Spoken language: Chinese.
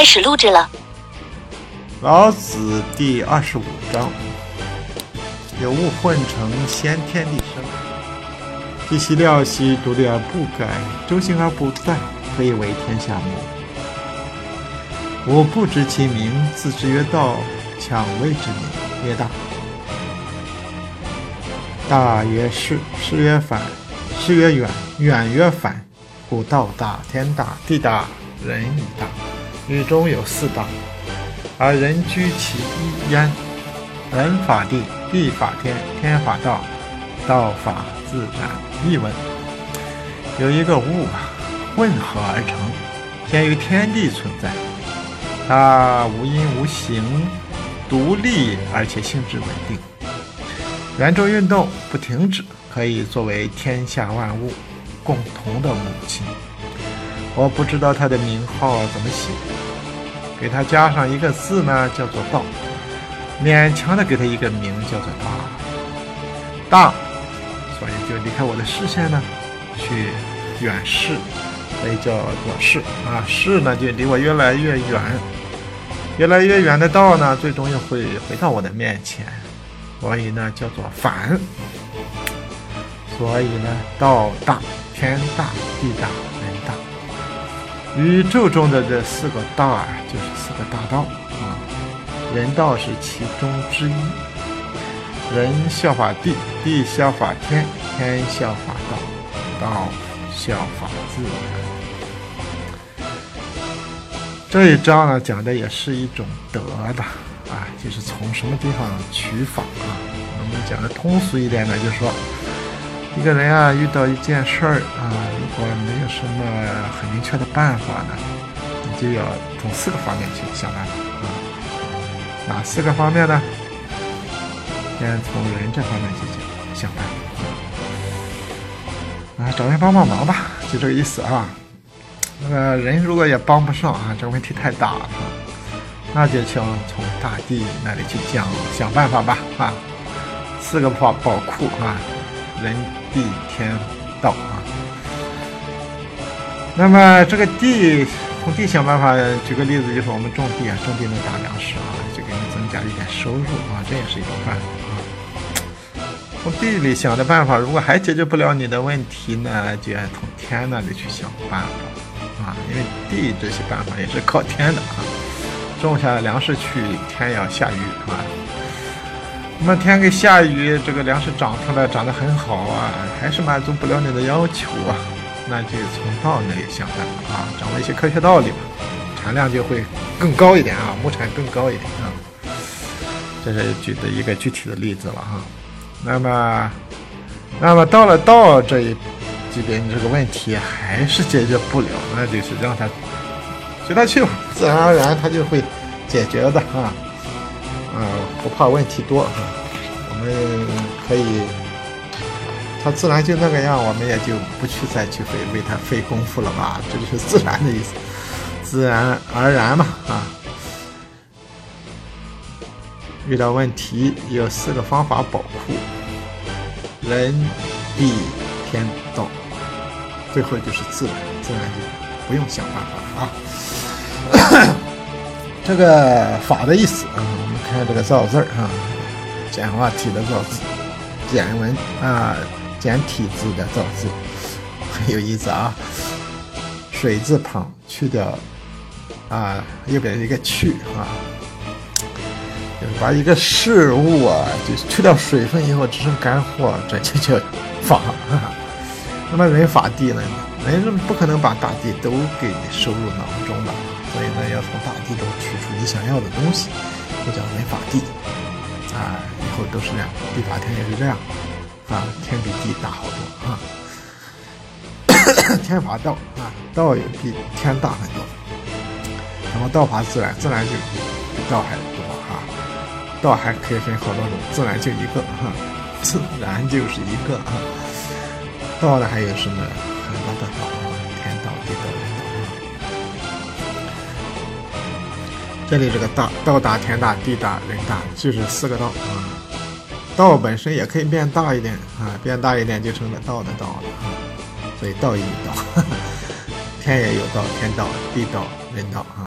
开始录制了。老子第二十五章：有物混成，先天地生。弟兮料兮，独立而不改，周行而不殆，可以为天下母。吾不知其名，自之曰道。强谓之名曰大。大曰是，是曰反，是曰远，远曰反。故道大，天大，地大，人亦大。宇中有四大，而人居其一焉。人法地，地法天，天法道，道法自然。译文：有一个物啊，混合而成，先于天地存在，它无因无形。独立而且性质稳定，圆周运动不停止，可以作为天下万物共同的母亲。我不知道他的名号怎么写，给他加上一个字呢，叫做道，勉强的给他一个名，叫做大。大，所以就离开我的视线呢，去远视，所以叫做视啊。视呢，就离我越来越远。越来越远的道呢，最终又会回到我的面前，所以呢叫做反。所以呢，道大，天大，地，大。宇宙中的这四个大啊，就是四个大道啊。人道是其中之一。人效法地，地效法天，天效法道，道效法自然。这一章呢，讲的也是一种德的啊，就是从什么地方取法啊。我们讲的通俗一点呢，就是说，一个人啊遇到一件事儿啊，如果没有什么很明确的办法呢，你就要从四个方面去想办法啊。哪四个方面呢？先从人这方面去想想办法啊，找人帮帮忙吧，就这个意思啊。那个人如果也帮不上啊，这个问题太大了，那就请从大地那里去讲想办法吧啊。四个宝宝库啊，人地天道啊。那么这个地从地想办法，举个例子，就是我们种地啊，种地能打粮食啊，就给你增加一点收入啊，这也是一种办法啊。从地里想的办法，如果还解决不了你的问题呢，就要从天那里去想办法。啊，因为地这些办法也是靠天的啊，种下粮食去，天要下雨啊。那天给下雨，这个粮食长出来，长得很好啊，还是满足不了你的要求啊，那就从道那里想办法啊，掌握一些科学道理吧，产量就会更高一点啊，亩产更高一点啊。这是举的一个具体的例子了哈。那么，那么到了道这一。级别你这个问题还是解决不了，那就是让它随它去吧，自然而然它就会解决的啊。啊，不怕问题多啊，我们可以，他自然就那个样，我们也就不去再去费为他费功夫了吧？这就是自然的意思，自然而然嘛啊。遇到问题有四个方法保护：人、地、天、道。最后就是自然，自然就不用想办法啊。这个法的意思啊，我们看这个造字儿啊，简化体的造字，简文啊，简体字的造字，很 有意思啊。水字旁去掉啊，右边一个去啊，就是把一个事物啊，就是去掉水分以后，只剩干货，这就叫法。那么人法地呢？人是不可能把大地都给收入囊中的，所以呢，要从大地中取出你想要的东西，就叫人法地。啊，以后都是这样，地法天也是这样，啊，天比地大好多啊。天法道啊，道也比天大很多。那么道法自然，自然就比道还多啊。道还可以分好多种，自然就一个哈，自然就是一个啊。道呢还有什么的道啊？天道、地道、人道啊。这里这个道道大、天大、地大、人大，就是四个道啊。道本身也可以变大一点啊，变大一点就成了道的道了啊。所以道义道，天也有道，天道、地道、人道啊。